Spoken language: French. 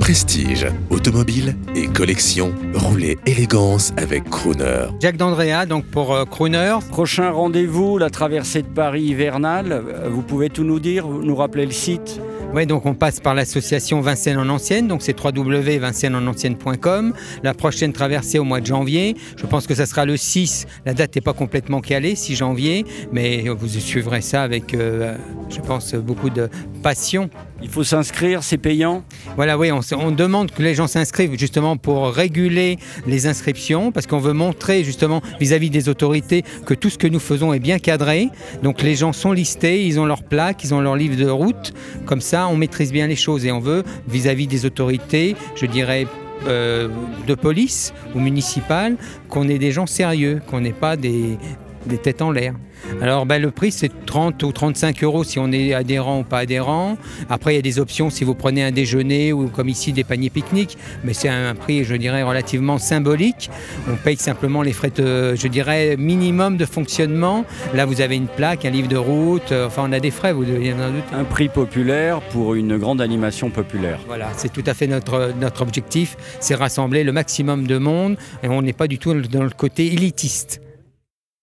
Prestige, automobile et collection, roulez élégance avec Crooner. Jacques d'Andrea, donc pour euh, Crooner. Prochain rendez-vous, la traversée de Paris hivernale. Vous pouvez tout nous dire, vous nous rappeler le site Oui, donc on passe par l'association Vincennes en Ancienne, donc c'est www.vincennesenancienne.com. La prochaine traversée au mois de janvier, je pense que ça sera le 6. La date n'est pas complètement calée, 6 janvier, mais vous suivrez ça avec, euh, je pense, beaucoup de passion. Il faut s'inscrire, c'est payant Voilà, oui, on, demande que les gens s'inscrivent justement pour réguler les inscriptions, parce qu'on veut montrer justement vis-à-vis des autorités que tout ce que nous faisons est bien cadré. Donc les gens sont listés, ils ont leur plaque, ils ont leur livre de route. Comme ça, on maîtrise bien les choses et on veut vis-à-vis des autorités, je dirais. euh, de police ou municipales, qu'on ait des gens sérieux, qu'on n'ait pas des, des têtes en l'air. Alors ben, le prix c'est 30 ou 35 euros si on est adhérent ou pas adhérent. Après il y a des options si vous prenez un déjeuner ou comme ici des paniers pique-nique, mais c'est un prix je dirais relativement symbolique. On paye simplement les frais de, je dirais minimum de fonctionnement. Là vous avez une plaque, un livre de route, euh, enfin on a des frais, vous devez en doute. Un prix populaire pour une grande animation populaire. Voilà, c'est tout à fait notre, notre objectif, c'est rassembler le maximum de monde et on n'est pas du tout dans le côté élitiste.